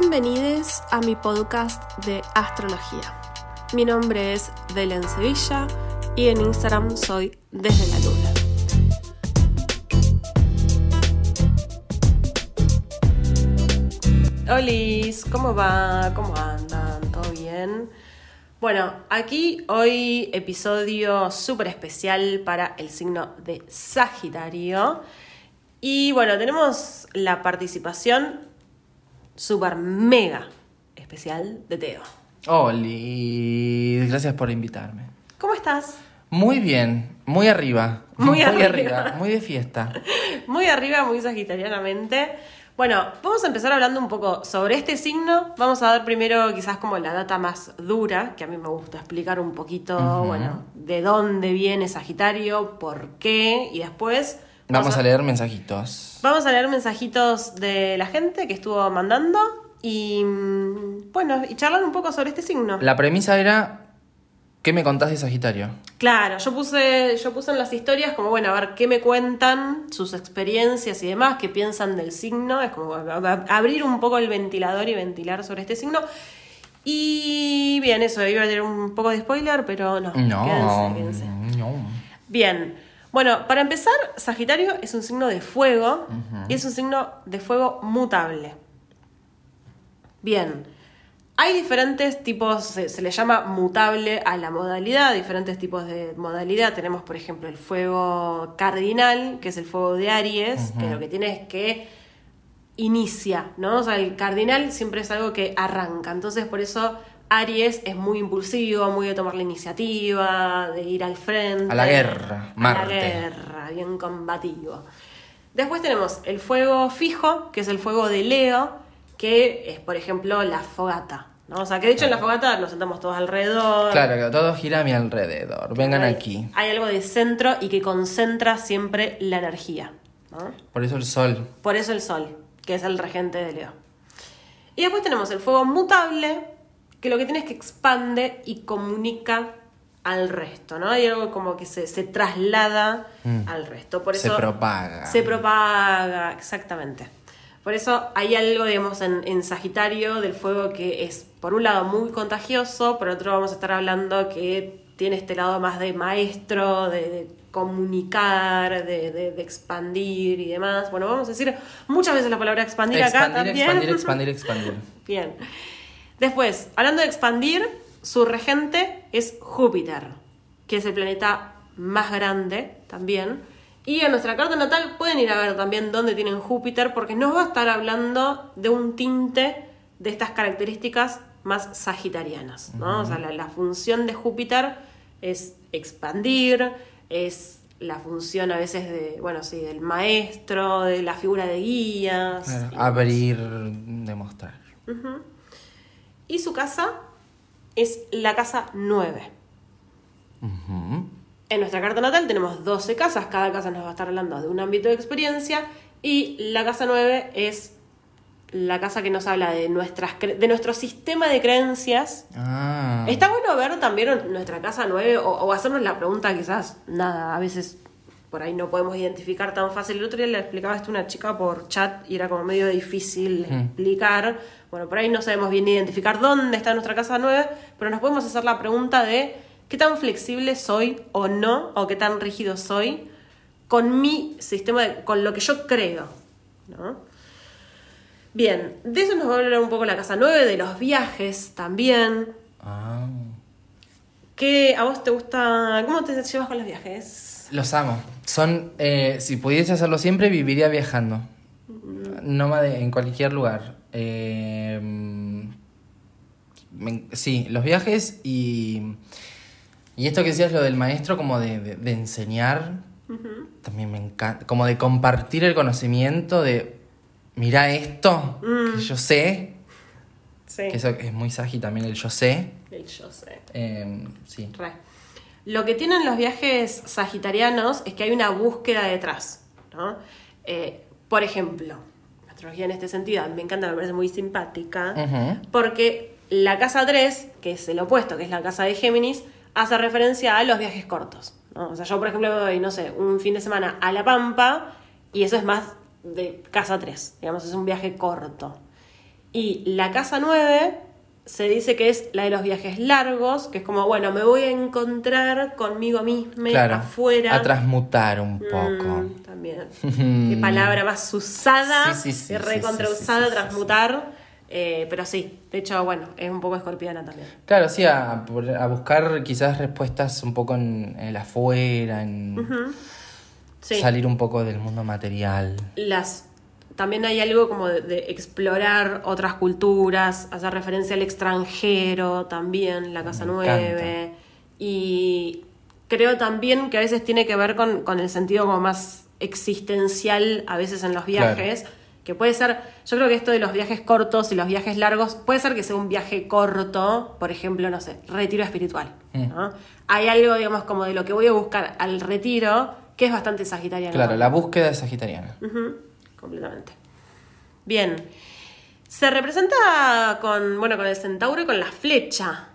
Bienvenidos a mi podcast de astrología. Mi nombre es Belén Sevilla y en Instagram soy Desde la Luna. Olis, ¿cómo va? ¿Cómo andan? ¿Todo bien? Bueno, aquí hoy episodio súper especial para el signo de Sagitario. Y bueno, tenemos la participación súper mega especial de Teo. Oli, gracias por invitarme. ¿Cómo estás? Muy bien, muy arriba. Muy arriba. muy de fiesta. Muy arriba, muy sagitarianamente. Bueno, vamos a empezar hablando un poco sobre este signo. Vamos a dar primero quizás como la data más dura, que a mí me gusta explicar un poquito, bueno, de dónde viene Sagitario, por qué, y después... Vamos a leer mensajitos. Vamos a leer mensajitos de la gente que estuvo mandando y mm, bueno, y charlar un poco sobre este signo. La premisa era, ¿qué me contás de Sagitario? Claro, yo puse, yo puse en las historias como, bueno, a ver qué me cuentan, sus experiencias y demás, qué piensan del signo. Es como abrir un poco el ventilador y ventilar sobre este signo. Y bien, eso, iba a tener un poco de spoiler, pero no. No, quédense, quédense. no. Bien, bueno, para empezar, Sagitario es un signo de fuego y es un signo de fuego mutable. Bien, hay diferentes tipos, se, se le llama mutable a la modalidad, diferentes tipos de modalidad. Tenemos, por ejemplo, el fuego cardinal, que es el fuego de Aries, que lo que tiene es que inicia, ¿no? O sea, el cardinal siempre es algo que arranca. Entonces, por eso Aries es muy impulsivo, muy de tomar la iniciativa, de ir al frente. A la guerra, A Marte. la guerra, bien combativo. Después tenemos el fuego fijo, que es el fuego de Leo, que es, por ejemplo, la fogata. ¿no? O sea, que de hecho en la fogata nos sentamos todos alrededor. Claro, que todo gira a mi alrededor. Vengan Hay- aquí. Hay algo de centro y que concentra siempre la energía. ¿no? Por eso el sol. Por eso el sol, que es el regente de Leo. Y después tenemos el fuego mutable, que lo que tiene es que expande y comunica al resto, ¿no? Hay algo como que se, se traslada Mm. al resto. Por Se eso propaga. Se propaga, exactamente. Por eso hay algo, digamos, en, en Sagitario del fuego que es, por un lado, muy contagioso, por otro vamos a estar hablando que tiene este lado más de maestro, de, de comunicar, de, de- de expandir y demás. Bueno, vamos a decir muchas veces la palabra expandir, acá Expandir, también. expandir, expandir, expandir. Bien. Después, hablando de expandir, su regente es Júpiter, que es el planeta más grande también. Y en nuestra carta natal pueden ir a ver también dónde tienen Júpiter, porque nos va a estar hablando de un tinte de estas características más sagitarianas. ¿no? O sea, la, la función de Júpiter es expandir, es la función a veces de, bueno, sí, del maestro, de la figura de guías. Claro, abrir, demostrar. Y su casa es la casa 9. Ujú. En nuestra carta natal tenemos 12 casas, cada casa nos va a estar hablando de un ámbito de experiencia y la casa 9 es la casa que nos habla de, nuestras de nuestro sistema de creencias. Ah. Está bueno ver también nuestra casa 9 o, o hacernos la pregunta quizás, nada, a veces por ahí no podemos identificar tan fácil. El otro día le explicaba esto a una chica por chat y era como medio difícil Mm. explicar. Bueno, por ahí no sabemos bien identificar dónde está nuestra casa 9, pero nos podemos hacer la pregunta de qué tan flexible soy o no, o qué tan rígido soy con mi sistema, de- con lo que yo creo. ¿no? Bien, de eso nos va a hablar un poco la casa 9, de los viajes también. Ah. ¿Qué a vos te gusta? ¿Cómo te llevas con los viajes? Los amo. Son, eh, si pudiese hacerlo siempre, viviría viajando. Nómade en cualquier lugar. Eh, me- sí, los viajes y, y esto que decías, lo del maestro, como de, de- de enseñar, también me encanta. Como de compartir el conocimiento de, mira esto, que yo sé, Sí. que eso es muy sagi también el yo sé. El yo sé. Eh, sí. Re. Lo que tienen los viajes sagitarianos es que hay una búsqueda detrás. ¿no? Eh, por ejemplo, la astrología en este sentido me encanta, me parece muy simpática, porque la casa 3, que es el opuesto, que es la casa de Géminis, hace referencia a los viajes cortos. ¿no? O sea, yo, por ejemplo, me voy, no sé, un fin de semana a La Pampa y eso es más de casa 3, digamos, es un viaje corto. Y la casa 9 se dice que es la de los viajes largos, que es como, bueno, me voy a encontrar conmigo misma Claro. afuera. A transmutar un poco. Mm, también. Qué palabra más usada, Sí, sí, sí, transmutar. Eh, pero sí, de hecho, bueno, es un poco escorpiana también. Claro, sí, a, a buscar quizás respuestas un poco en, en el afuera, en salir un poco del mundo material. las también hay algo como de, de explorar otras culturas, hacer referencia al extranjero también, la Casa 9. Y creo también que a veces tiene que ver con, con el sentido como más existencial, a veces en los viajes. Que puede ser, yo creo que esto de los viajes cortos y los viajes largos, puede ser que sea un viaje corto, por ejemplo, no sé, retiro espiritual. Mm. ¿no? Hay algo, digamos, como de lo que voy a buscar al retiro, que es bastante sagitariano. Claro, la búsqueda es sagitariana. Completamente. Bien. Se representa con, bueno, con el centauro y con la flecha.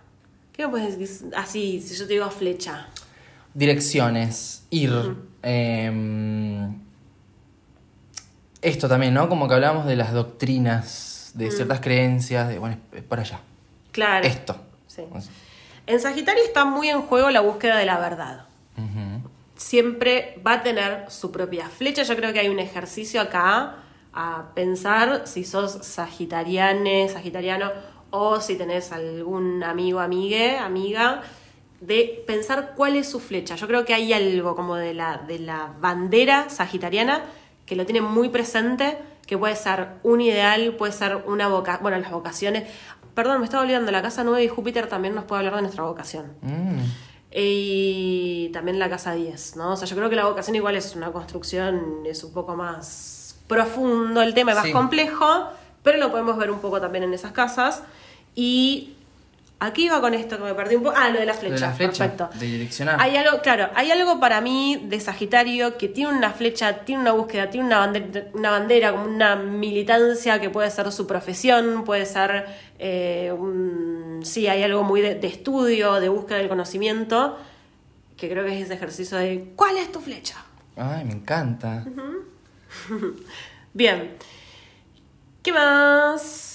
¿Qué me puedes decir? Así, si yo te digo flecha. Direcciones, ir. em, esto también, ¿no? Como que hablábamos de las doctrinas, de ciertas creencias, de, bueno, es por allá. Claro. Esto. Sí. En Sagitario está muy en juego la búsqueda de la verdad. Siempre va a tener su propia flecha. Yo creo que hay un ejercicio acá a pensar si sos sagitariane, sagitariano, o si tenés algún amigo, amigue, amiga, de pensar cuál es su flecha. Yo creo que hay algo como de la, de la bandera sagitariana que lo tiene muy presente, que puede ser un ideal, puede ser una vocación, bueno, las vocaciones. Perdón, me estaba olvidando, la casa 9 y Júpiter también nos puede hablar de nuestra vocación. Mm. Y también la casa 10, ¿no? O sea, yo creo que la vocación igual es una construcción, es un poco más profundo el tema, es más Sí. complejo, pero lo podemos ver un poco también en esas casas. Y aquí iba con esto que me perdí un poco. Ah, lo de la flecha. de la flecha, Perfecto. de direccionar. Hay algo, claro, hay algo para mí de Sagitario que tiene una flecha, tiene una búsqueda, tiene una bandera, una bandera como una militancia que puede ser su profesión, puede ser, eh, un- sí, hay algo muy de, de estudio, de búsqueda del conocimiento, que creo que es ese ejercicio de ¿cuál es tu flecha? Ay, me encanta. Bien, ¿qué más?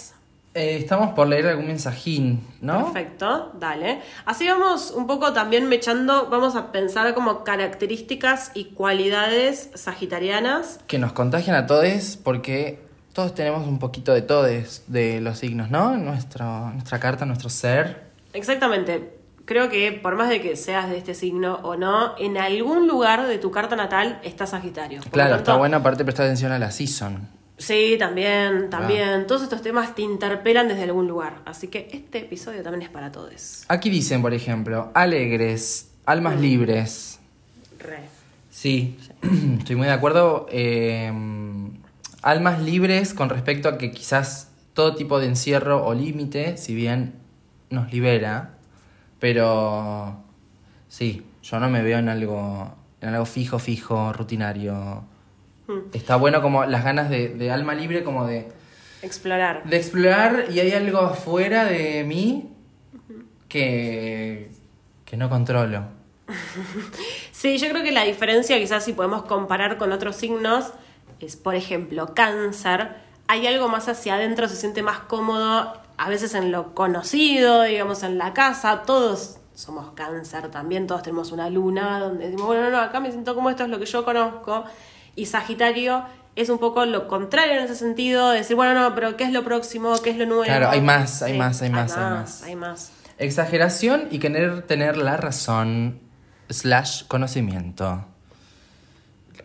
Eh, estamos por leer algún mensajín, ¿no? Perfecto, dale. Así vamos un poco también mechando, vamos a pensar como características y cualidades sagitarianas Que nos contagian a todos porque todos tenemos un poquito de todos de los signos, ¿no? Nuestro, nuestra carta, nuestro ser. Exactamente. Creo que por más de que seas de este signo o no, en algún lugar de tu carta natal está Sagitario. Por Claro, tanto, está bueno aparte prestar atención a la season. Sí, también, también. Todos estos temas te interpelan desde algún lugar. Así que este episodio también es para todos. Aquí dicen, por ejemplo, alegres, Mm. almas libres. Re. Sí, estoy muy de acuerdo. eh, almas libres con respecto a que quizás todo tipo de encierro o límite, si bien nos libera, pero sí, yo no me veo en algo, en algo fijo, fijo, rutinario. Mm. Está bueno como las ganas de, de alma libre, como de, Explorar. de explorar y hay algo afuera de mí que, que no controlo. Sí, yo creo que la diferencia, quizás si podemos comparar con otros signos, es, por ejemplo, cáncer. Hay algo más hacia adentro, se siente más cómodo, a veces en lo conocido, digamos, en la casa. Todos somos cáncer también, todos tenemos una luna donde decimos, bueno, no, no, acá me siento como esto es lo que yo conozco. Y Sagitario es un poco lo contrario en ese sentido, de decir, bueno, no, pero ¿qué es lo próximo? ¿Qué es lo nuevo? Claro, hay más, hay Sí, más, hay más, hay más. Hay más. Exageración y querer tener la razón slash conocimiento.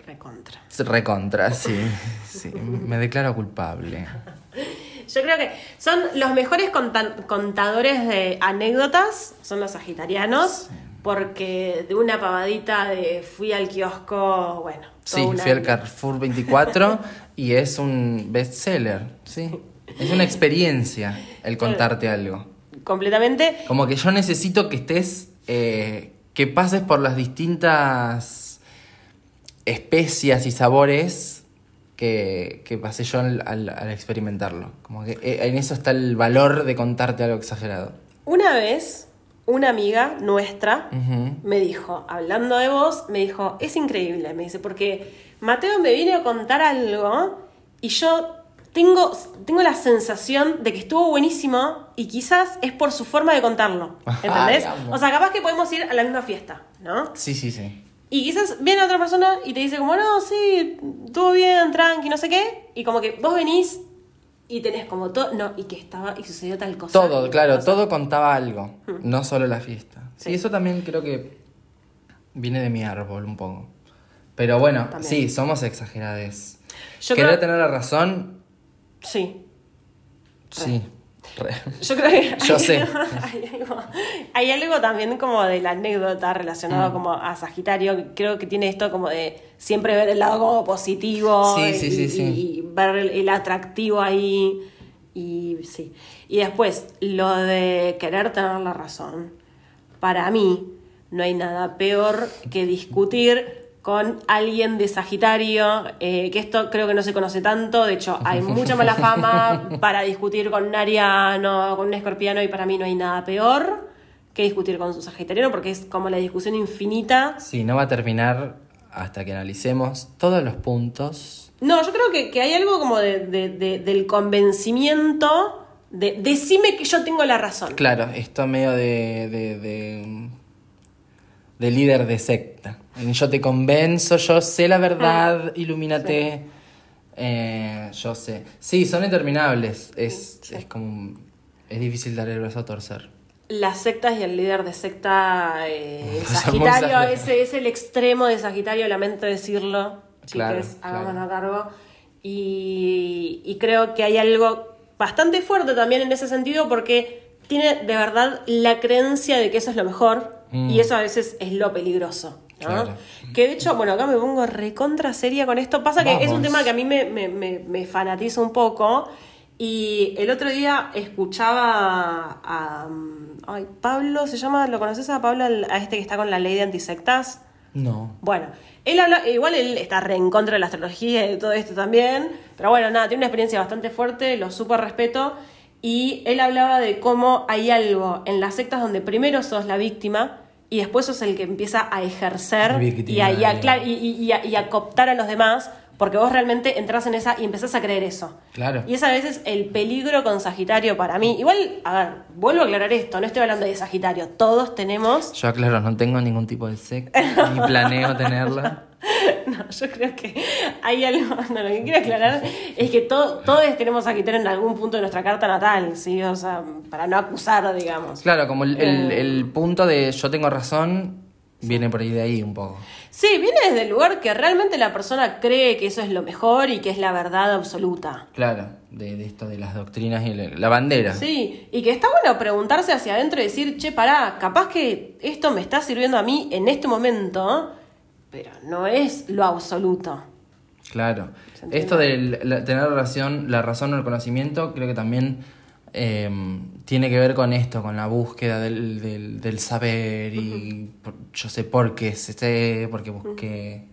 Recontra. Recontra, sí, sí. Me declaro culpable. Yo creo que son los mejores conta- contadores de anécdotas, son los sagitarianos, porque de una pavadita de fui al kiosco, bueno. Sí, fui al Carrefour 24 y es un bestseller, sí. Es una experiencia el contarte algo. Completamente. Como que yo necesito que estés, eh, que pases por las distintas especias y sabores que, que pasé yo al, al- al experimentarlo. Como que eh, en eso está el valor de contarte algo exagerado. Una vez, una amiga nuestra me dijo, hablando de vos, me dijo, es increíble, me dice, porque Mateo me vino a contar algo y yo tengo, tengo la sensación de que estuvo buenísimo y quizás es por su forma de contarlo. ¿Entendés? Ay, o sea, capaz que podemos ir a la misma fiesta, ¿no? Sí, sí, sí. Y quizás viene otra persona y te dice como, no, sí, estuvo bien, tranqui, no sé qué. Y como que vos venís y tenés como todo, no, y que estaba, y sucedió tal cosa. Todo, claro, cosa. todo contaba algo, no solo la fiesta. Sí, Sí. eso también creo que viene de mi árbol un poco. Pero bueno, También. sí, somos exagerades. Yo Querer creo- tener la razón, Sí. sí. Re. Yo creo que Yo hay, sé. Hay algo, hay algo también como de la anécdota Mm. relacionado como a Sagitario. que Creo que tiene esto como de siempre ver el lado como positivo Sí, y, sí, sí, sí. y ver el, el atractivo ahí. Y sí. Y después, lo de querer tener la razón. Para mí, no hay nada peor que discutir con alguien de Sagitario, eh, que esto creo que no se conoce tanto, de hecho hay mucha mala fama para discutir con un ariano, con un escorpiano, y para mí no hay nada peor que discutir con su sagitariano, porque es como la discusión infinita. Sí, no va a terminar hasta que analicemos todos los puntos. No, yo creo que, que hay algo como de- de- de- del convencimiento de decime que yo tengo la razón. Claro, esto medio de, de líder de secta. Yo te convenzo, yo sé la verdad, ilumínate. Eh, yo sé. Sí, son interminables. Es, es como. Es difícil dar el brazo a torcer. Las sectas y el líder de secta eh, Sagitario, ese es el extremo de Sagitario, lamento decirlo, Claro, chicas, hagámonos claro. cargo. Y, y creo que hay algo bastante fuerte también en ese sentido porque tiene de verdad la creencia de que eso es lo mejor Mm. y eso a veces es lo peligroso. ¿No? Claro. Que de hecho, bueno, acá me pongo recontra seria con esto. Pasa que es un tema que a mí me, me, me, me fanatiza un poco. Y el otro día escuchaba a. Ay, Pablo, ¿se llama? ¿Lo conoces a Pablo, a este que está con la ley de antisectas? No. Bueno, él habla, igual él está re en contra de la astrología y de todo esto también, pero bueno, nada, tiene una experiencia bastante fuerte, lo súper respeto, y él hablaba de cómo hay algo en las sectas donde primero sos la víctima y después sos el que empieza a ejercer y a, y, a, y- a- y a cooptar a los demás, porque vos realmente entras en esa y empezás a creer eso. Claro. Y es a veces el peligro con Sagitario para mí. Igual, a ver, vuelvo a aclarar esto, no estoy hablando de Sagitario, todos tenemos Yo aclaro, no tengo ningún tipo de secta, ni planeo tenerla. No, yo creo que hay algo. No, lo que quiero aclarar es que to- todos tenemos Sagitario en algún punto de nuestra carta natal, ¿sí? O sea, para no acusar, digamos. Claro, como el, el- Eh. el punto de yo tengo razón viene por ahí de ahí un poco. Sí, viene desde el lugar que realmente la persona cree que eso es lo mejor y que es la verdad absoluta. Claro, de, de esto de las doctrinas y la, la bandera. Sí, y que está bueno preguntarse hacia adentro y decir, che, pará, capaz que esto me está sirviendo a mí en este momento, pero no es lo absoluto. Claro. ¿Se? Esto de la- tener relación, la razón o el conocimiento, creo que también eh, tiene que ver con esto, con la búsqueda del, del- del saber y por- yo sé por qué sé, por qué busqué,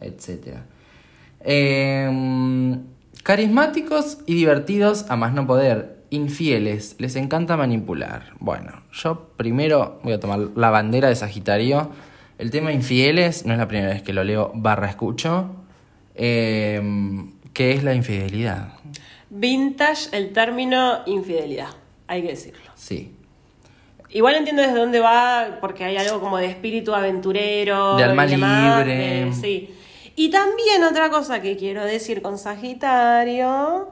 etcétera. Eh, carismáticos y divertidos a más no poder. Infieles, les encanta manipular. Bueno, yo primero voy a tomar la bandera de Sagitario. El tema infieles no es la primera vez que lo leo barra escucho. Eh, ¿Qué es la infidelidad? Vintage, el término infidelidad, hay que decirlo. Sí. Igual entiendo desde dónde va, porque hay algo como de espíritu aventurero. De alma demás, libre. eh, sí. Y también otra cosa que quiero decir con Sagitario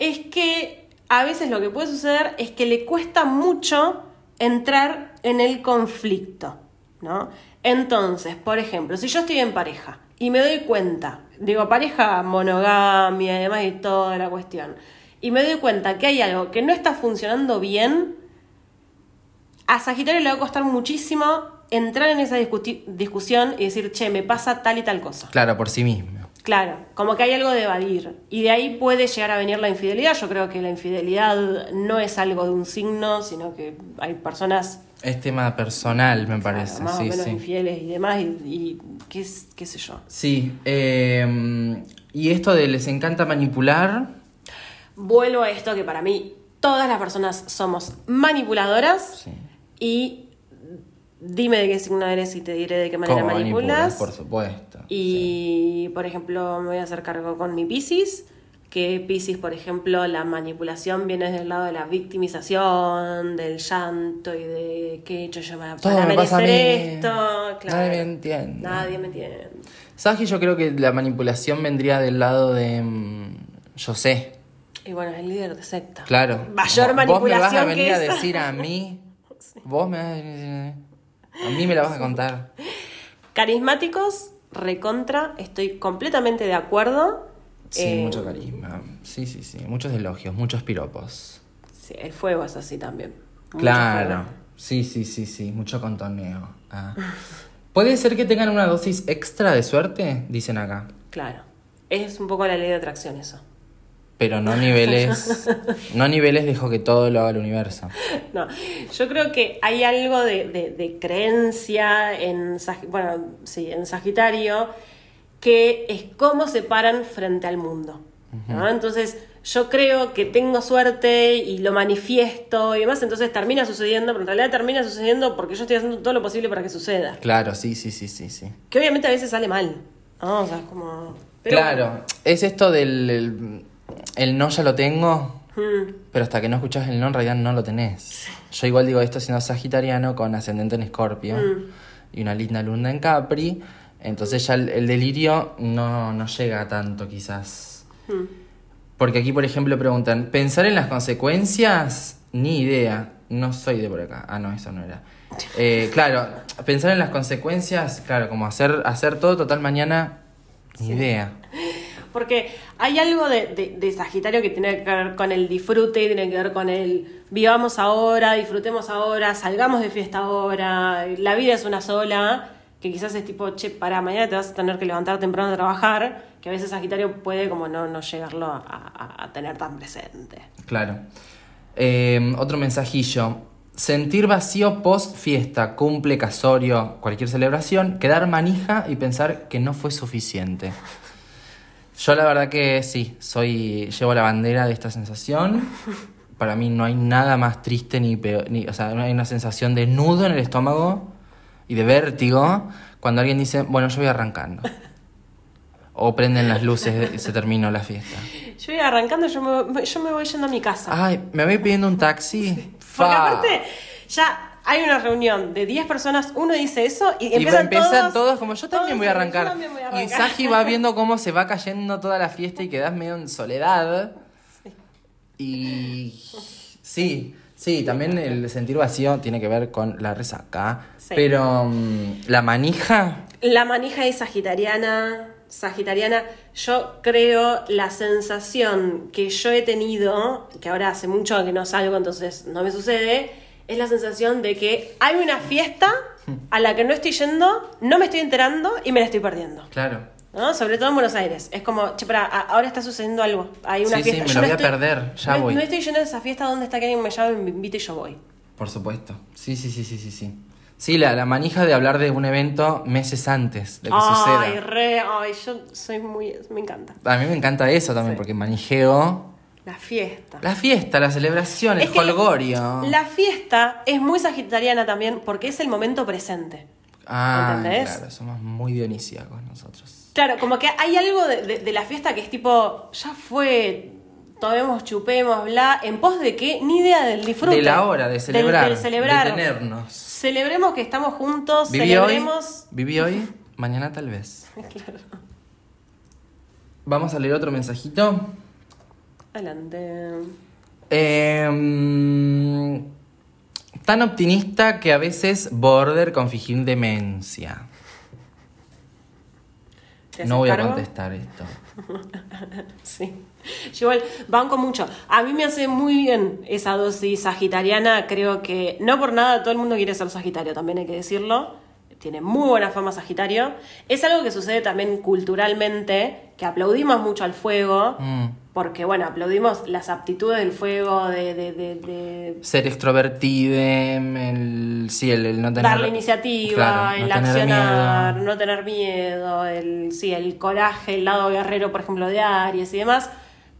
es que a veces lo que puede suceder es que le cuesta mucho entrar en el conflicto, ¿no? Entonces, por ejemplo, si yo estoy en pareja y me doy cuenta, digo pareja monogamia y demás y toda la cuestión, y me doy cuenta que hay algo que no está funcionando bien, a Sagitario le va a costar muchísimo entrar en esa discusión y decir, che, me pasa tal y tal cosa. Claro, por sí mismo. Claro, como que hay algo de evadir. Y de ahí puede llegar a venir la infidelidad. Yo creo que la infidelidad no es algo de un signo, sino que hay personas Es tema personal, me parece. más sí, o menos sí. infieles y demás, y, y qué, qué sé yo. Sí. eh, y esto de les encanta manipular. Vuelvo a esto que para mí todas las personas somos manipuladoras Sí. y dime de qué signo eres y te diré de qué manera ¿Cómo manipulas. Por supuesto. Y, por ejemplo, me voy a hacer cargo con mi Piscis. Que Pisces, por ejemplo, la manipulación viene del lado de la victimización, del llanto y de qué he hecho yo para, Todo para me pasa a mí. merecer esto. Claro. Nadie me entiende. Nadie me entiende. Sagi yo creo que la manipulación vendría del lado de... mm, yo sé, Y bueno, es el líder de secta. claro. Mayor Vos- Vos me vas a manipulación venir que a decir a mí... Vos me vas a venir a decir a mí. A mí me la vas a contar. Carismáticos, recontra, estoy completamente de acuerdo. Sí, Eh, mucho carisma. Sí, sí, sí. Muchos elogios, muchos piropos. sí, el fuego es así también. Mucho Claro. fuego. Sí, sí, sí, sí. Mucho contoneo. Ah. ¿Puede ser que tengan una dosis extra de suerte? Dicen acá. Claro. Es un poco la ley de atracción eso. Pero no niveles. no niveles dejo que todo lo haga el universo. No, yo creo que hay algo de, de- de creencia en, bueno, sí, en Sagitario que es cómo se paran frente al mundo. ¿no? Entonces, yo creo que tengo suerte y lo manifiesto y demás, entonces termina sucediendo, pero en realidad termina sucediendo porque yo estoy haciendo todo lo posible para que suceda. Claro, sí, sí, sí, sí, sí. Que obviamente a veces sale mal. ¿no? O sea, es como. pero claro, es esto del el, el no ya lo tengo, bueno. Mm, pero hasta que no escuchas el no en realidad no lo tenés. Yo igual digo esto siendo sagitariano con ascendente en escorpio Mm. y una linda luna en Capri, entonces ya el, el delirio no, no llega tanto quizás. mm. Porque aquí, por ejemplo, preguntan, ¿pensar en las consecuencias? Ni idea. No soy de por acá. Ah, no, eso no era. Eh, claro, pensar en las consecuencias, claro, como hacer, hacer todo total mañana, ni idea. Porque hay algo de, de- de Sagitario que tiene que ver con el disfrute, tiene que ver con el vivamos ahora, disfrutemos ahora, salgamos de fiesta ahora, la vida es una sola, que quizás es tipo, che, para mañana te vas a tener que levantar temprano a trabajar, que a veces Sagitario puede como no, no llegarlo a, tener tan presente. Claro. Eh, otro mensajillo. Sentir vacío post fiesta, cumple, casorio, cualquier celebración, quedar manija y pensar que no fue suficiente. Yo la verdad que sí, soy llevo la bandera de esta sensación. Para mí no hay nada más triste ni peor, ni, o sea, no hay una sensación de nudo en el estómago y de vértigo cuando alguien dice, bueno, yo voy arrancando. O prenden las luces y se terminó la fiesta. Yo voy arrancando, yo me, yo me voy yendo a mi casa. Ay, ¿me voy pidiendo un taxi? Porque Fa. aparte, ya hay una reunión de 10 personas, uno dice eso y Y empiezan, empiezan, todos, todos, como yo también todos voy a arrancar. "Yo también voy a Y arrancar". Saji va viendo cómo se va cayendo toda la fiesta y quedas medio en soledad. Y sí, sí, también el sentir vacío tiene que ver con la resaca. Sí. Pero mm, la manija, La manija es sagitariana, sagitariana. Yo creo la sensación que yo he tenido, que ahora hace mucho que no salgo, entonces no me sucede, es la sensación de que hay una fiesta a la que no estoy yendo, no me estoy enterando y me la estoy perdiendo. claro. ¿No? Sobre todo en Buenos Aires. Es como, che, pará, a- ahora está sucediendo algo. Hay una Sí, sí, fiesta. me Yo lo no voy a estoy- perder, ya no, voy. No estoy yendo a esa fiesta donde está que alguien me llame, me invite y yo voy. Por supuesto. Sí, sí, sí, sí, sí, sí. Sí, la, la manija de hablar de un evento meses antes de que ay, suceda. re, ay, yo soy muy, me encanta. A mí me encanta eso también, Sí. porque manijeo La fiesta. la fiesta, la celebración, Es el que holgorio. La fiesta es muy sagitariana también porque es el momento presente. Ah, ¿Entendés? claro, somos muy dionisíacos nosotros. Claro, como que hay algo de, de- de la fiesta que es tipo, ya fue, tomemos, chupemos, bla, en pos de qué, ni idea del disfrute. De la hora, de celebrar, del celebrar. de tenernos. Celebremos que estamos juntos, Viví hoy, celebremos. viví hoy, mañana tal vez. Claro. Vamos a leer otro mensajito. Adelante. Eh, tan optimista que a veces border con fingir demencia. ¿Te haces No voy a contestar esto. Sí. Yo igual banco mucho. A mí me hace muy bien esa dosis sagitariana. Creo que no por nada todo el mundo quiere ser sagitario, también hay que decirlo. Tiene muy buena fama Sagitario. Es algo que sucede también culturalmente, que aplaudimos mucho al fuego, Mm. porque bueno, aplaudimos las aptitudes del fuego, de, de, de- de Ser extrovertide, el, sí, el, el no tener... darle iniciativa, Claro, el no tener accionar, miedo. no tener miedo, el, sí, el coraje, el lado guerrero, por ejemplo, de Aries y demás.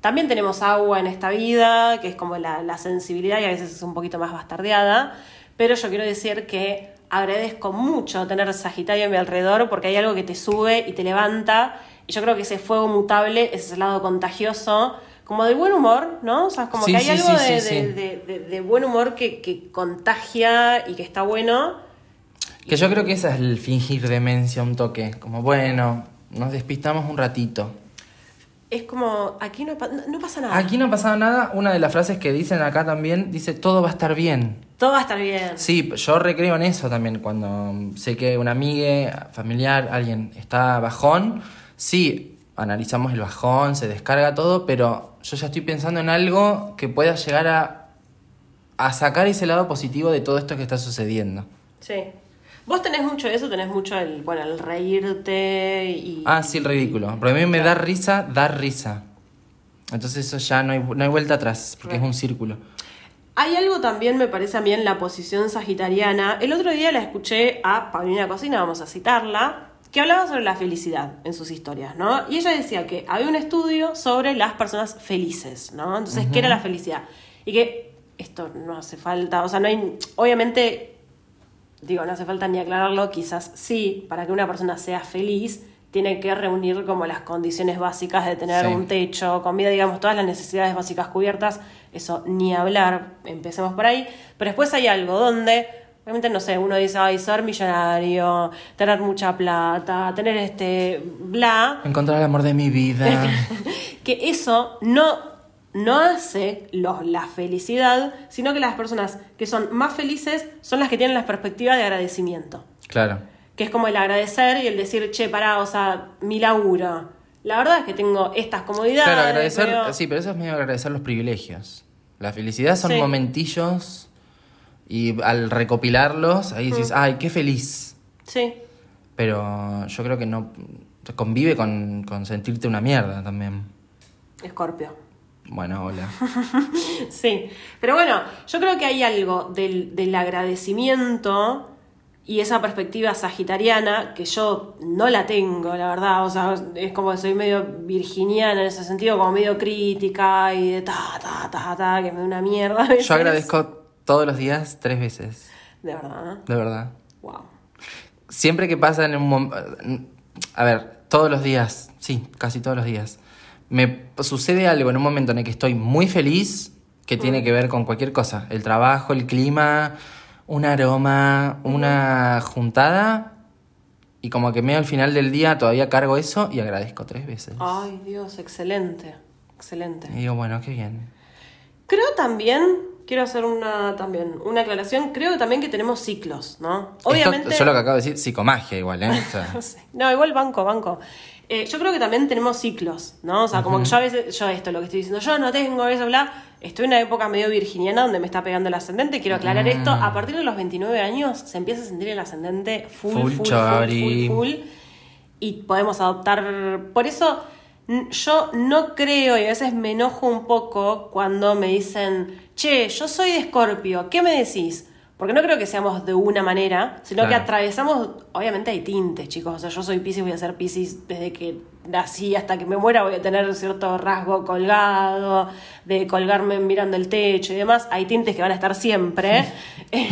También tenemos agua en esta vida, que es como la, la sensibilidad y a veces es un poquito más bastardeada, pero yo quiero decir que agradezco mucho tener Sagitario a mi alrededor porque hay algo que te sube y te levanta Y yo creo que ese fuego mutable es ese lado contagioso, como del buen humor, ¿no? O sea, como Sí, que hay sí, algo sí, de, de- buen humor que, que contagia y que está bueno. Que yo creo que ese es el fingir demencia un toque. Como, bueno, nos despistamos un ratito. Es como, aquí no- no pasa nada. Aquí no ha pasado nada. Una de las frases que dicen acá también dice, todo va a estar bien. Todo va a estar bien. Sí, yo recreo en eso también. Cuando sé que una amiga, familiar, alguien está bajón, sí, analizamos el bajón, se descarga todo, pero yo ya estoy pensando en algo que pueda llegar a, a sacar ese lado positivo de todo esto que está sucediendo. Sí. Vos tenés mucho eso, tenés mucho el, bueno, el reírte y... Ah, sí, el ridículo. Porque a mí me da risa, dar risa. Entonces eso ya no hay, no hay vuelta atrás, porque es un círculo. Hay algo también, me parece a mí, en la posición sagitariana. El otro día la escuché a Paulina Cocina, vamos a citarla, que hablaba sobre la felicidad en sus historias, ¿no? Y ella decía que había un estudio sobre las personas felices, ¿no? Entonces, ¿qué era la felicidad? Y que esto no hace falta, o sea, no hay, obviamente, digo, no hace falta ni aclararlo, quizás sí, para que una persona sea feliz, tiene que reunir como las condiciones básicas de tener Sí. un techo, comida, digamos, todas las necesidades básicas cubiertas, eso ni hablar, empecemos por ahí, pero después hay algo donde, obviamente, no sé, uno dice, ay, ser millonario, tener mucha plata, tener este, bla, Encontrar el amor de mi vida. que eso no, no hace la felicidad, sino que las personas que son más felices son las que tienen la perspectiva de agradecimiento. claro. Que es como el agradecer y el decir, che, pará, o sea, mi laburo. La verdad es que tengo estas comodidades. Claro, agradecer, pero- sí, pero eso es medio agradecer los privilegios. La felicidad son Sí. momentillos y al recopilarlos, ahí dices, ay, qué feliz. Sí, Pero yo creo que no convive con, con sentirte una mierda también. Escorpio. Bueno, hola. Sí, pero bueno, yo creo que hay algo del, del agradecimiento y esa perspectiva sagitariana que yo no la tengo, la verdad. O sea, es como que soy medio virginiana en ese sentido, como medio crítica y de ta, ta, ta, ta, que me da una mierda. Yo agradezco todos los días tres veces, De verdad, de verdad. Wow. Siempre que pasa en un momento... A ver, todos los días, sí, casi todos los días. Me sucede algo en un momento en el que estoy muy feliz, que tiene que ver con cualquier cosa. El trabajo, el clima, un aroma, una juntada. Y como que medio al final del día todavía cargo eso y agradezco tres veces. Ay, Dios, excelente. Excelente. Y digo, bueno, qué bien. Creo también, quiero hacer una también una aclaración, creo también que tenemos ciclos, ¿no? Obviamente. Esto, yo lo que acabo de decir, psicomagia igual, ¿eh? O sea, Sí. No, igual banco, banco. Eh, yo creo que también tenemos ciclos, ¿no? O sea, como que yo a veces, yo esto, lo que estoy diciendo, yo no tengo eso, bla. Estoy en una época medio virginiana donde me está pegando el ascendente. Quiero aclarar Mm. esto. A partir de los 29 años se empieza a sentir el ascendente full, Full full, full, full. Y podemos adoptar. Por eso yo no creo y a veces me enojo un poco cuando me dicen, che, yo soy de Escorpio, ¿qué me decís? Porque no creo que seamos de una manera, sino que atravesamos, obviamente hay tintes, chicos. O sea, yo soy Pisces, voy a ser Pisces desde que nací hasta que me muera, voy a tener cierto rasgo colgado, de colgarme mirando el techo y demás. Hay tintes que van a estar siempre, eh,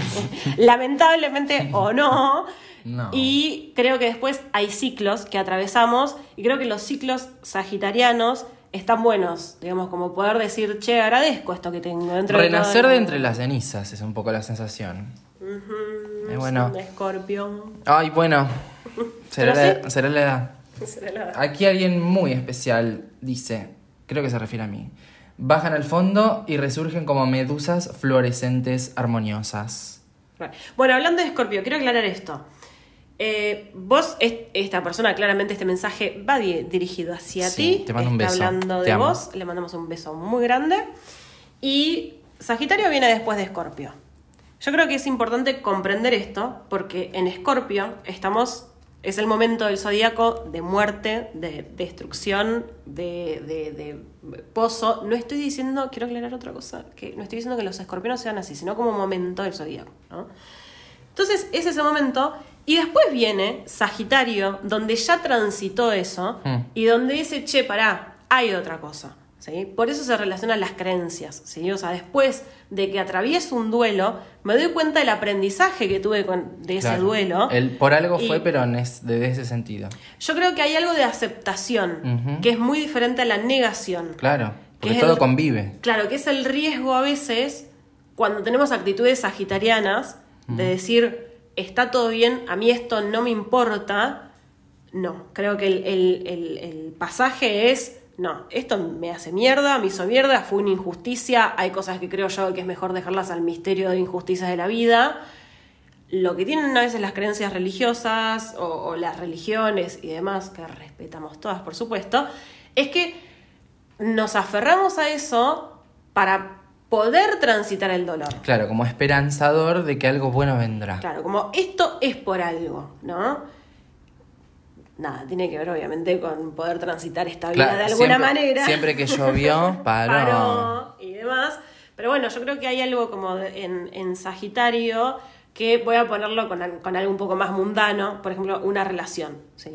lamentablemente o no. No. Y creo que después hay ciclos que atravesamos y creo que los ciclos sagitarianos están buenos, digamos, como poder decir, che, agradezco esto que tengo dentro renacer todo de entre las cenizas es un poco la sensación. Ujú, Eh, bueno. un Escorpio. Ay, bueno. Será, la, será la edad. Será la- Aquí alguien muy especial dice, creo que se refiere a mí. Bajan al fondo y resurgen como medusas fluorescentes armoniosas. Bueno, hablando de Escorpio, quiero aclarar esto. Eh, vos, es- esta persona, claramente este mensaje va di- dirigido hacia Sí, ti. te mando un está beso. hablando Te de amo. vos. Le mandamos un beso muy grande. Y Sagitario viene después de Escorpio. Yo creo que es importante comprender esto porque en Escorpio estamos. Es el momento del zodíaco de muerte, de destrucción, de, de- de pozo. No estoy diciendo, quiero aclarar otra cosa, que no estoy diciendo que los escorpiones sean así, sino como momento del zodíaco. ¿no? Entonces es ese momento y después viene Sagitario, donde ya transitó eso Mm. y donde dice, che, pará, hay otra cosa. ¿sí? Por eso se relacionan las creencias, ¿sí? O sea, después de que atravieso un duelo, me doy cuenta del aprendizaje que tuve con, de ese Claro. duelo. El, por algo Y- fue, pero en es- de ese sentido. Yo creo que hay algo de aceptación, que es muy diferente a la negación. Claro, porque es todo el- convive. Claro, que es el riesgo a veces cuando tenemos actitudes sagitarianas de decir, está todo bien, a mí esto no me importa. No, creo que el, el- el- pasaje es, no, esto me hace mierda, me hizo mierda, fue una injusticia, hay cosas que creo yo que es mejor dejarlas al misterio de injusticias de la vida. Lo que tienen a veces las creencias religiosas o las religiones y demás, que respetamos todas por supuesto, es que nos aferramos a eso para poder transitar el dolor. Claro, como esperanzador de que algo bueno vendrá. Claro, como esto es por algo, ¿no? Nada, tiene que ver obviamente con poder transitar esta vida Claro, de alguna siempre- manera. Siempre que llovió, paró. Paró y demás. Pero bueno, yo creo que hay algo como en, en Sagitario que voy a ponerlo con, con algo un poco más mundano, por ejemplo, una relación. ¿sí?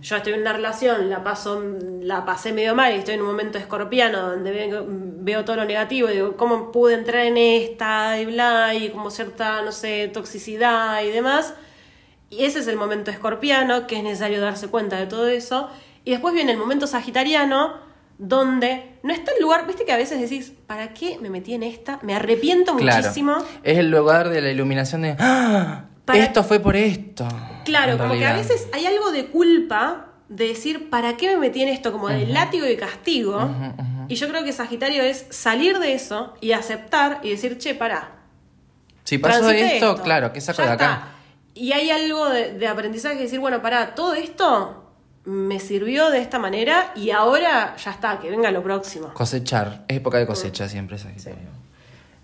Yo estoy en una relación, la paso, la pasé medio mal y estoy en un momento escorpiano donde veo, veo todo lo negativo y digo, ¿cómo pude entrar en esta y bla? Y como cierta, no sé, toxicidad y demás. Y ese es el momento escorpiano, que es necesario darse cuenta de todo eso. Y después viene el momento sagitariano, donde no está el lugar, viste que a veces decís, ¿para qué me metí en esta? Me arrepiento Claro. muchísimo. Es el lugar de la iluminación de. ¡Ah! Para- Esto fue por esto. Claro, En como que a veces hay algo de culpa de decir, ¿para qué me metí en esto? Como de látigo y castigo. Y yo creo que Sagitario es salir de eso y aceptar y decir, che, pará, Si pasó transité esto, claro, ¿qué saco ya de acá? está. Y hay algo de, de aprendizaje que decir, bueno, pará, todo esto me sirvió de esta manera y ahora ya está, que venga lo próximo. Cosechar. Es época de cosecha siempre, Sagitario.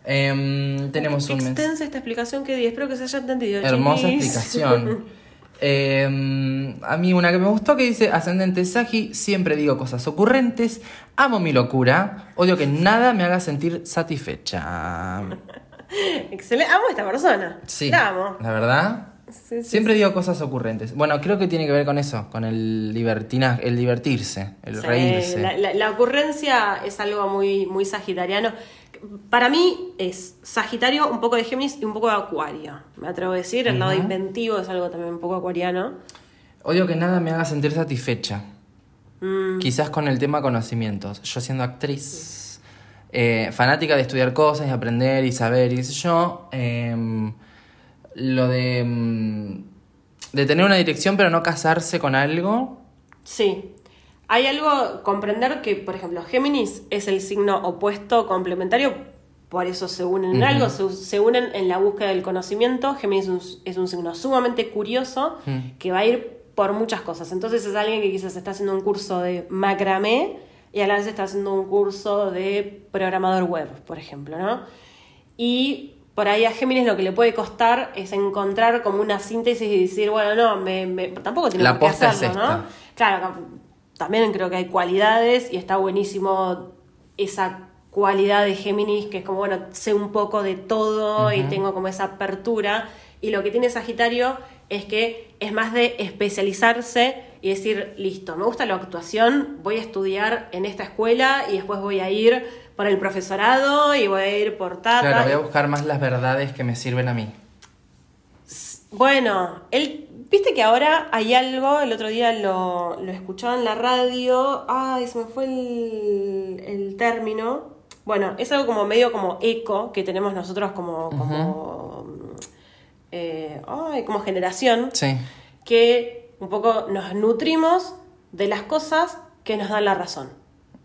Em, tenemos un. Extensa esta explicación que di, espero que se haya entendido. Hermosa chiquis. explicación. Eh, a mí una que me gustó que dice, ascendente Sagi, siempre digo cosas ocurrentes, amo mi locura, odio que nada me haga sentir satisfecha. Excelente, amo a esta persona. Sí, La amo. la verdad. Sí, sí, Siempre digo cosas ocurrentes. Bueno, creo que tiene que ver con eso, con el el divertirse, el reírse. La, la- la ocurrencia es algo muy, muy sagitariano. Para mí es Sagitario, un poco de Géminis y un poco de Acuario. Me atrevo a decir, el lado inventivo es algo también un poco acuariano. Odio que nada me haga sentir satisfecha. Mm, Quizás con el tema conocimientos. Yo siendo actriz, eh, fanática de estudiar cosas y aprender y saber y yo, em, lo de, em, de tener una dirección pero no casarse con algo. Sí. Hay algo, comprender que, por ejemplo, Géminis es el signo opuesto complementario, por eso se unen en algo, se, se unen en la búsqueda del conocimiento. Géminis es un, es un signo sumamente curioso Mm. que va a ir por muchas cosas. Entonces es alguien que quizás está haciendo un curso de macramé y a la vez está haciendo un curso de programador web, por ejemplo, ¿no? Y por ahí a Géminis lo que le puede costar es encontrar como una síntesis y decir, bueno, no, me, me- tampoco tiene es hacerlo, esta. ¿no? Claro, también creo que hay cualidades y está buenísimo esa cualidad de Géminis que es como, bueno, sé un poco de todo y tengo como esa apertura. Y lo que tiene Sagitario es que es más de especializarse y decir, listo, me gusta la actuación, voy a estudiar en esta escuela y después voy a ir por el profesorado y voy a ir por tata. Claro, voy a buscar más las verdades que me sirven a mí. Bueno, él, viste que ahora hay algo, el otro día lo, lo escuchaba en la radio, ay, se me fue el, el término. Bueno, es algo como medio como eco que tenemos nosotros como, como, eh, ay, como generación, Sí. que un poco nos nutrimos de las cosas que nos dan la razón.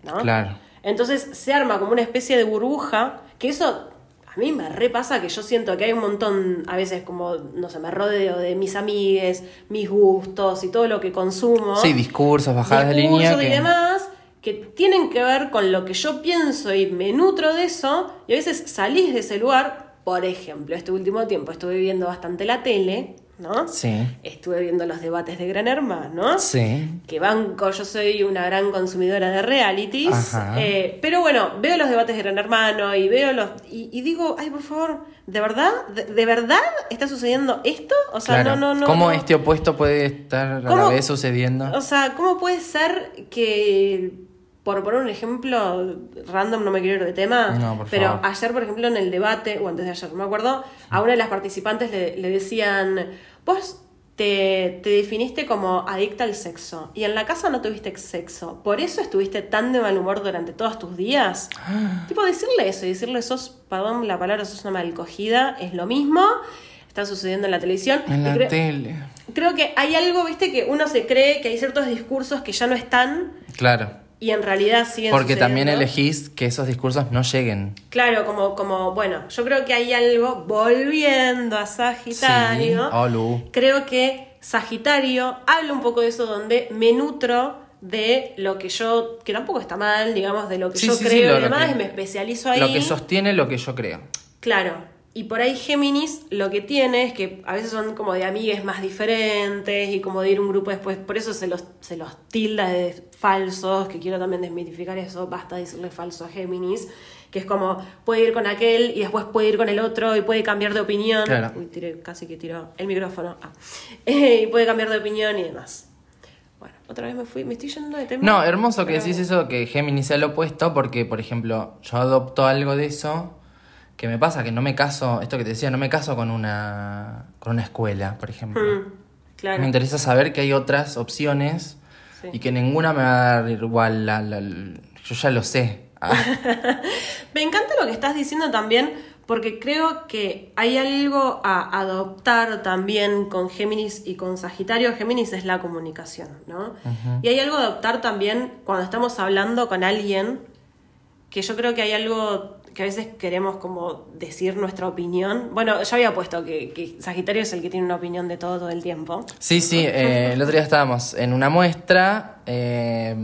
¿no? Claro. Entonces se arma como una especie de burbuja, que eso a mí me repasa que yo siento que hay un montón, a veces como, no sé, me rodeo de mis amigues, mis gustos y todo lo que consumo. Sí, discursos, bajadas de línea. y que- demás, que tienen que ver con lo que yo pienso y me nutro de eso, y a veces salís de ese lugar, por ejemplo, este último tiempo estuve viendo bastante la tele, ¿no? Sí. Estuve viendo los debates de Gran Hermano Sí. que banco, yo soy una gran consumidora de realities, Ajá. eh, pero bueno, veo los debates de Gran Hermano y veo los y, y digo, ay, por favor, ¿de verdad? ¿De, de verdad está sucediendo esto? O sea, claro. no, no, no. ¿Cómo no. este opuesto puede estar a la vez sucediendo? O sea, ¿cómo puede ser que por poner un ejemplo random, no me quiero ir de tema, No, por pero favor. ayer, por ejemplo, en el debate, o antes de ayer, no me acuerdo, a una de las participantes le, le decían, vos te, te definiste como adicta al sexo y en la casa no tuviste sexo, ¿por eso estuviste tan de mal humor durante todos tus días? tipo, decirle eso y decirle, sos, perdón la palabra, sos una malcogida, es lo mismo, está sucediendo en la televisión. En la creo- tele. Creo que hay algo, viste, que uno se cree que hay ciertos discursos que ya no están Claro. Y en realidad siguen Porque también elegís que esos discursos no lleguen. Claro, como, como, bueno, yo creo que hay algo, volviendo a Sagitario, Sí, creo que Sagitario habla un poco de eso donde me nutro de lo que yo, que tampoco está mal, digamos, de lo que Sí, yo sí, creo y demás, que- y me especializo ahí. Lo que sostiene lo que yo creo. Claro. Y por ahí Géminis lo que tiene es que a veces son como de amigues más diferentes y como de ir un grupo después. Por eso se los, se los tilda de falsos, que quiero también desmitificar eso. Basta decirle falso a Géminis. Que es como puede ir con aquel y después puede ir con el otro y puede cambiar de opinión. Claro. Uy, tiré, casi que tiró el micrófono. Ah. Y puede cambiar de opinión y demás. Bueno, otra vez me fui, me estoy yendo de tema. No, hermoso que decís eso, que Géminis sea lo opuesto, porque, por ejemplo, yo adopto algo de eso, que me pasa que no me caso, esto que te decía, no me caso con una, con una escuela, por ejemplo. Mm, claro. Me interesa saber que hay otras opciones Sí. y que ninguna me va a dar igual, la- la- la- yo ya lo sé. Ah, Me encanta lo que estás diciendo también, porque creo que hay algo a adoptar también con Géminis y con Sagitario. Géminis es la comunicación, ¿no? Y hay algo a adoptar también cuando estamos hablando con alguien, que yo creo que hay algo que a veces queremos como decir nuestra opinión. Bueno, yo había puesto que, que Sagitario es el que tiene una opinión de todo todo el tiempo. Sí, sí, eh, el otro día estábamos en una muestra. Eh,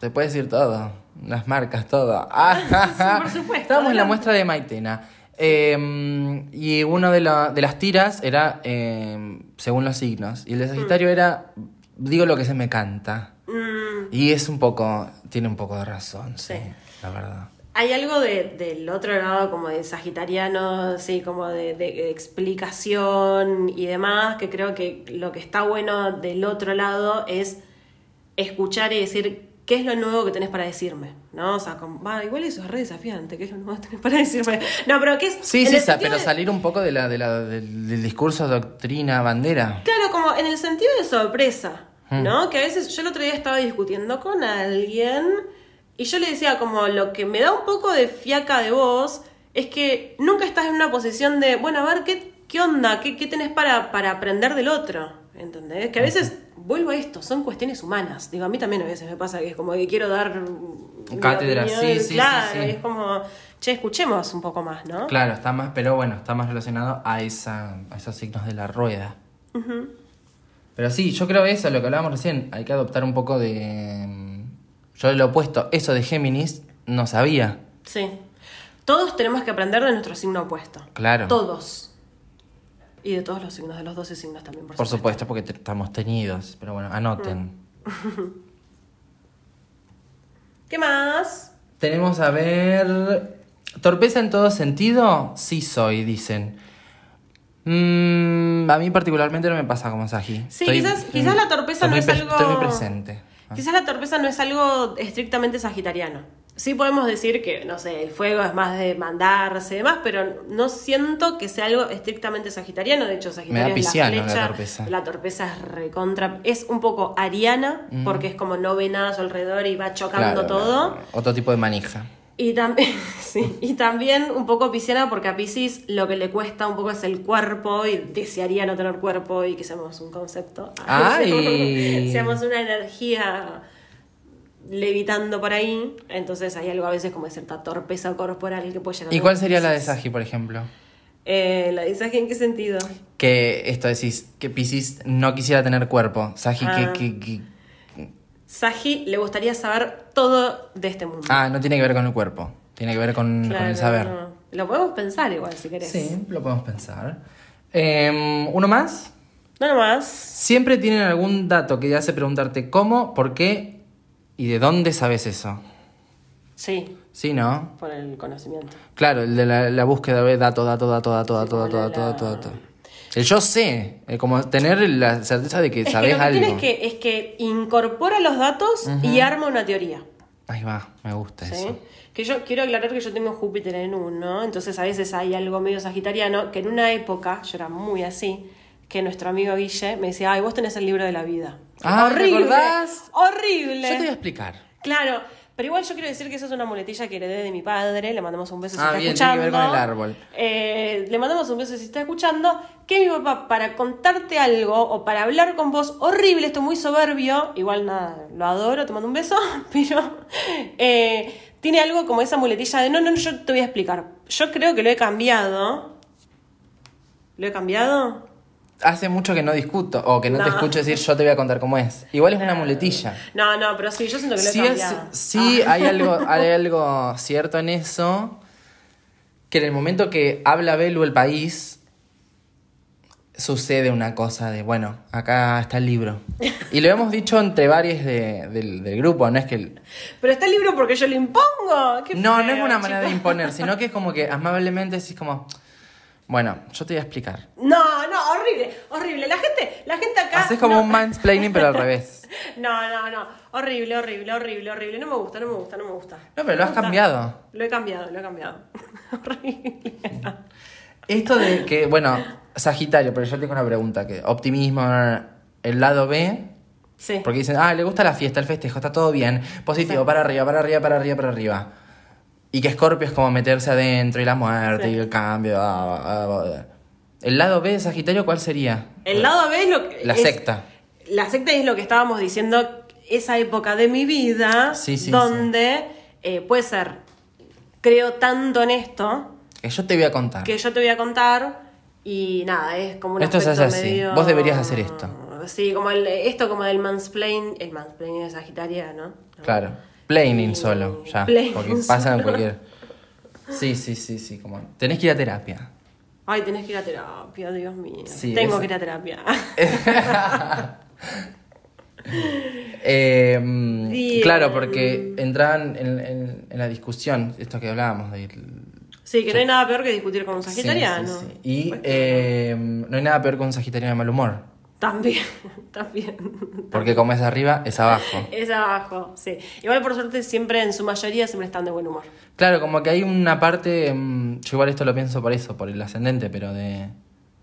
se puede decir todo, las marcas, todo. Ah, por supuesto, Estábamos en la muestra de Maitena. Eh, y una de, la- de las tiras era eh, según los signos. Y el de Mm. Sagitario era digo lo que se me canta. Mm, Y es un poco, tiene un poco de razón, sí, Sí. la verdad. Hay algo de- del otro lado, como de sagitariano, sí, como de, de explicación y demás, que creo que lo que está bueno del otro lado es escuchar y decir qué es lo nuevo que tenés para decirme, ¿no? O sea, como, va, igual eso es re desafiante, qué es lo nuevo que tenés para decirme. No, pero qué es... Sí, sí, sa- pero de- salir un poco de la, de la, del, del discurso, doctrina, bandera. Claro, como en el sentido de sorpresa. ¿No? Que a veces yo el otro día estaba discutiendo con alguien y yo le decía como lo que me da un poco de fiaca de vos es que nunca estás en una posición de, bueno, a ver, ¿qué, qué onda? ¿Qué, qué tenés para, para aprender del otro? ¿Entendés? Que a veces, vuelvo a esto, son cuestiones humanas. Digo, a mí también a veces me pasa que es como que quiero dar... Cátedra, sí, sí, sí, Claro, sí. es como, che, escuchemos un poco más, ¿no? Claro, está más, pero bueno, está más relacionado a, esa, a esos signos de la rueda. Pero sí, yo creo eso, lo que hablábamos recién, hay que adoptar un poco de... mm, Yo lo opuesto, eso de Géminis, no sabía. Sí. Todos tenemos que aprender de nuestro signo opuesto. Claro. Todos. Y de todos los signos, de los 12 signos también, por, Por supuesto. supuesto, porque te- estamos teñidos, pero bueno, anoten. ¿Qué más? Tenemos a ver... ¿Torpeza en todo sentido? Sí soy, dicen. Mm, a mí particularmente no me pasa como Saji. Sí, Estoy- quizás, quizás la torpeza no es algo. Estoy muy presente. Ah. Quizás la torpeza no es algo estrictamente sagitariano. Sí podemos decir que, no sé, el fuego es más de mandarse y demás, pero no siento que sea algo estrictamente sagitariano. De hecho, Sagitario es la pisciano la flecha. torpeza. La torpeza es recontra. Es un poco ariana, porque es como no ve nada a su alrededor y va chocando Claro, todo. Otro tipo de manija. Y también, sí, y también un poco pisciana porque a Piscis lo que le cuesta un poco es el cuerpo y desearía no tener cuerpo y que seamos un concepto. ¡Ay! seamos una energía levitando por ahí. Entonces hay algo a veces como de cierta torpeza corporal que puede llegar a ¿Y cuál sería la de. Saji, por ejemplo? Eh, ¿La de Sagi en qué sentido? Que esto decís, que Piscis no quisiera tener cuerpo. Saji, Ah. que, que, que- Sagi le gustaría saber todo de este mundo. Ah, no tiene que ver con el cuerpo. Tiene que ver con, con Claro, el saber. no. Lo podemos pensar igual si querés. Sí, lo podemos pensar. Em, ¿Uno más? No nomás. Siempre tienen algún dato que te hace preguntarte cómo, por qué y de dónde sabes eso. Sí, Sí, ¿no? por el conocimiento. Claro, el de la, la búsqueda de dato, dato, dato, dato, dato, como dato, la- dato, dato, dato. El yo sé, el como tener la certeza de que Es que sabes lo que algo. tiene es que, es que incorpora los datos y arma una teoría. Ahí va, me gusta ¿sí? eso. Que yo quiero aclarar que yo tengo Júpiter en uno, entonces a veces hay algo medio sagitariano, que en una época, yo era muy así, que nuestro amigo Guille me decía, ay, vos tenés el libro de la vida. Ah, ¿te horrible, acordás? horrible. Yo te voy a explicar. Claro, pero igual yo quiero decir que eso es una muletilla que heredé de mi padre, le mandamos un beso si Ah, está bien, tiene escuchando. que ver con el árbol. Eh, le mandamos un beso si está escuchando, que mi papá para contarte algo o para hablar con vos, horrible, esto muy soberbio, igual nada, lo adoro, te mando un beso, pero eh, tiene algo como esa muletilla de no, no, no, yo te voy a explicar. Yo creo que lo he cambiado. ¿Lo he cambiado? Hace mucho que no discuto o que no, te escucho decir yo te voy a contar cómo es. Igual es una muletilla. No, no, pero sí, yo siento que lo he Sí, es- sí Ah. hay, algo, hay algo cierto en eso. Que en el momento que habla Belu el país, sucede una cosa de, bueno, acá está el libro. Y lo hemos dicho entre varios de- del, del grupo, no es que... el- Pero está el libro porque yo lo impongo. Qué No, no es una manera de imponer, sino que es como que amablemente decís como, bueno, yo te voy a explicar. No, no, horrible, horrible. La gente, la gente acá. Haces como no- un mansplaining, pero al revés. No, no, no. Horrible, horrible, horrible, horrible. No me gusta, no me gusta, no me gusta. No, pero lo has cambiado. Lo he cambiado, lo he cambiado. horrible. Esto de que, bueno, Sagitario, pero yo tengo una pregunta, que optimismo, el lado B, Sí. porque dicen, ah, le gusta la fiesta, el festejo, está todo bien, positivo, para arriba, para arriba, para arriba, para arriba. Y que Scorpio es como meterse adentro y la muerte Sí. y el cambio. ah, ah, ah. El lado B de Sagitario, ¿cuál sería? El lado B es lo que. La es- secta. La secta es lo que estábamos diciendo, esa época de mi vida Sí, sí, donde eh, puede ser, creo tanto en esto, Que yo te voy a contar. que yo te voy a contar y nada, es como un Esto se hace así. medio- Vos deberías hacer esto. Sí, como el, esto como del mansplain, el mansplaining de Sagitaria, ¿no? Claro. Planning solo, ya. Planning porque pasa en solo. cualquier. Sí, sí, sí, sí. Como... Tenés que ir a terapia. Ay, tenés que ir a terapia, Dios mío. Sí, Tengo eso- que ir a terapia. Eh, claro, porque entraban en, en- en la discusión, esto que hablábamos. De, sí, que no hay nada peor que discutir con un sagitariano. Sí. Y eh, no hay nada peor que un sagitariano de mal humor. También, también. Porque como es arriba, es abajo. Es abajo, sí. Igual por suerte siempre, en su mayoría, siempre están de buen humor. Claro, como que hay una parte, mm, yo igual esto lo pienso por eso, por el ascendente, pero de,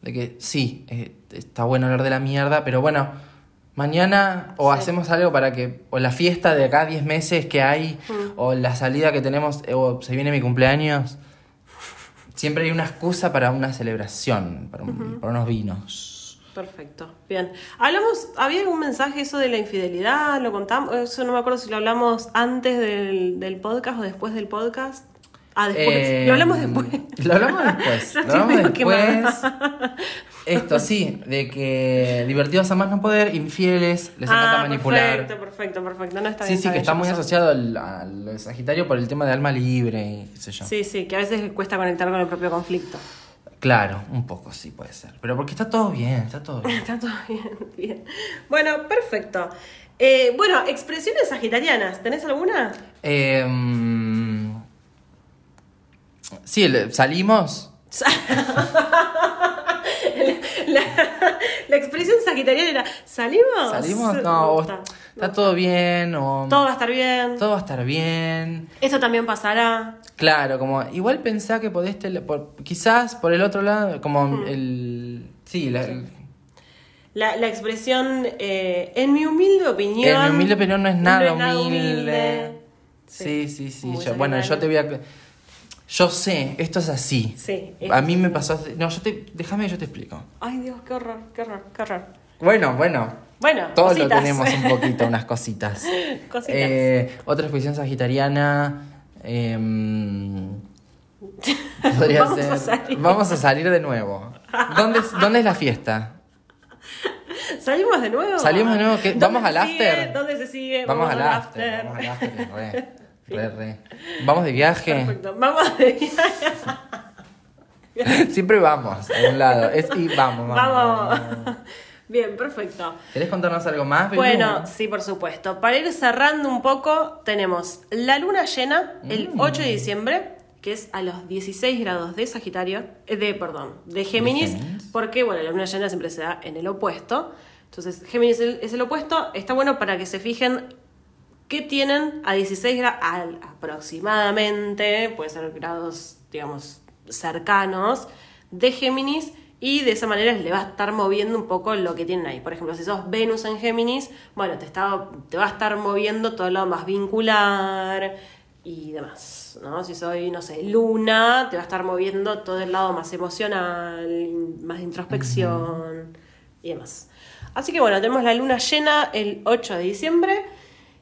de que sí, eh, está bueno hablar de la mierda, pero bueno, mañana o Sí. hacemos algo para que, o la fiesta de acá 10 meses que hay, Mm. o la salida que tenemos, eh, o se viene mi cumpleaños, siempre hay una excusa para una celebración, para, un- para unos vinos. Perfecto, bien. Hablamos, ¿había algún mensaje eso de la infidelidad? ¿Lo contamos? Eso no me acuerdo si lo hablamos antes del, del podcast o después del podcast. Ah, después. Eh, lo hablamos después. Lo hablamos después. Lo hablamos después. Esto sí, de que divertidos a más no poder, infieles, les encanta ah, manipular. Perfecto, perfecto, perfecto. No está Sí, bien. sí, que bien, está muy pasó. asociado al, al Sagitario por el tema de alma libre y qué sé yo. Sí, sí, que a veces cuesta conectar con el propio conflicto. Claro, un poco sí puede ser. Pero porque está todo bien, está todo bien. Está todo bien, bien. Bueno, perfecto. Eh, bueno, expresiones sagitarianas, ¿tenés alguna? Eh, sí, salimos. la, la expresión sagitariana era ¿salimos? ¿Salimos? No, o está todo bien, o. Todo va a estar bien. todo va a estar bien. Esto también pasará. Claro, como igual pensá que podés, tele- por- quizás por el otro lado, como el... Sí, la, el- La, la expresión, eh, en mi humilde opinión. en mi humilde opinión no es nada no es humilde. Sí, sí, sí. Yo- bueno, yo te voy a... Yo sé, esto es así. Sí, A mí me pasó... No, yo te... Déjame, yo te explico. Ay, Dios, qué horror, qué horror, qué horror. Bueno, bueno. Bueno, Todos cositas. lo tenemos un poquito, unas cositas. Cositas. Eh, otra expresión sagitariana. em, podría Vamos ser. a salir. Vamos a salir de nuevo. ¿Dónde es, dónde es la fiesta? ¿Salimos de nuevo? ¿Salimos de nuevo? ¿Qué? ¿Dónde ¿Vamos al sigue? after? ¿Dónde se sigue? Vamos al after. Vamos al after. Re, re, re. Vamos de viaje. Perfecto. Vamos de viaje. Siempre vamos a un lado. Es, y vamos, vamos. Vamos. Bien, perfecto. ¿Querés contarnos algo más? Belú? Bueno, sí, por supuesto. Para ir cerrando un poco, tenemos la luna llena el Mm. 8 de diciembre, que es a los 16 grados de Sagitario, eh, de, perdón, de Géminis, Géminis. porque, bueno, la luna llena siempre se da en el opuesto. Entonces, Géminis es el, es el opuesto. Está bueno para que se fijen qué tienen a 16 grados aproximadamente, puede ser grados, digamos, cercanos, de Géminis. Y de esa manera le va a estar moviendo un poco lo que tienen ahí. Por ejemplo, si sos Venus en Géminis, bueno, te, está, te va a estar moviendo todo el lado más vincular y demás. ¿no? Si soy, no sé, Luna, te va a estar moviendo todo el lado más emocional, más de introspección y demás. Así que bueno, tenemos la luna llena el 8 de diciembre.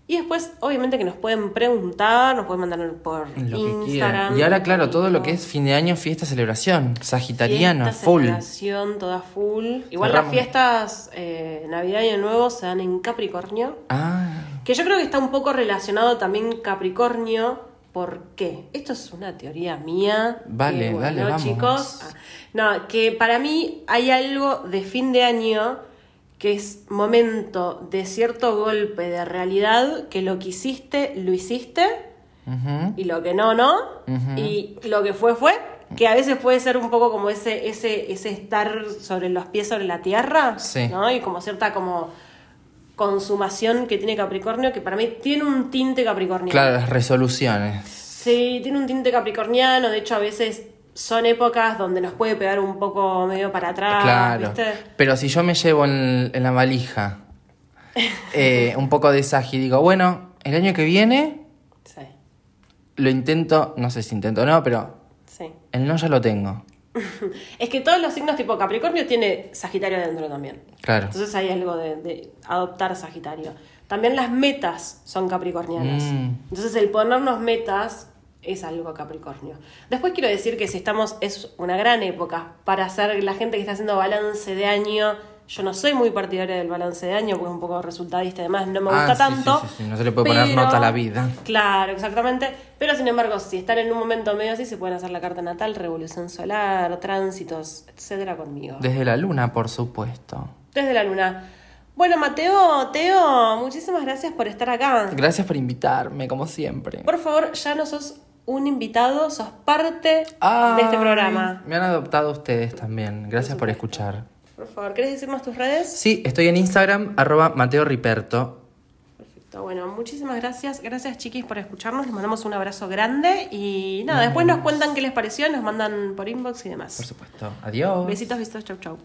Y después, obviamente, que nos pueden preguntar, nos pueden mandar por Lo que Instagram. quieran. Y ahora, claro, todo lo que es fin de año, fiesta, celebración. Sagitariano, Fiesta, full. celebración, toda full. Igual Cerramos. las fiestas eh, Navidad y Año Nuevo se dan en Capricornio. Ah, Que yo creo que está un poco relacionado también Capricornio. ¿Por qué? Esto es una teoría mía. Vale, que, dale, vamos. chicos. Ah, No, que para mí hay algo de fin de año que es momento de cierto golpe de realidad que lo que hiciste, lo hiciste y lo que no, no. Y lo que fue, fue. Que a veces puede ser un poco como ese, ese, ese estar sobre los pies sobre la tierra, Sí. ¿no? Y como cierta como consumación que tiene Capricornio, que para mí tiene un tinte capricorniano. Claro, las resoluciones. Sí, tiene un tinte capricorniano, de hecho a veces son épocas donde nos puede pegar un poco medio para atrás, Claro. ¿viste? Pero si yo me llevo en, en la valija eh, un poco de Sagi y digo, bueno, el año que viene Sí, lo intento, no sé si intento o no, pero sí. el no ya lo tengo. Es que todos los signos tipo Capricornio tiene Sagitario adentro también. Claro. Entonces hay algo de, de adoptar Sagitario. También las metas son capricornianas. Mm. Entonces el ponernos metas es algo capricornio. Después quiero decir que si estamos, es una gran época para hacer la gente que está haciendo balance de año. Yo no soy muy partidaria del balance de año porque es un poco resultadista y demás, no me Ah, gusta sí, tanto. sí, sí, sí, no se le puede poner nota a la vida. Claro, exactamente. Pero sin embargo, si están en un momento medio así, se pueden hacer la carta natal, revolución solar, tránsitos, etcétera conmigo. Desde la luna, por supuesto. Desde la luna. Bueno, Mateo, Teo, muchísimas gracias por estar acá. Gracias por invitarme, como siempre. Por favor, ya no sos un invitado, sos parte de este programa. Me han adoptado ustedes también. Gracias por escuchar. Por favor, ¿querés decirnos tus redes? Sí, estoy en Instagram, arroba Mateo Riperto. Perfecto, bueno, muchísimas gracias. Gracias, chiquis, por escucharnos. Les mandamos un abrazo grande y nada, después nos cuentan qué les pareció, nos mandan por inbox y demás. Por supuesto. Adiós. Besitos, besitos, chau, chau.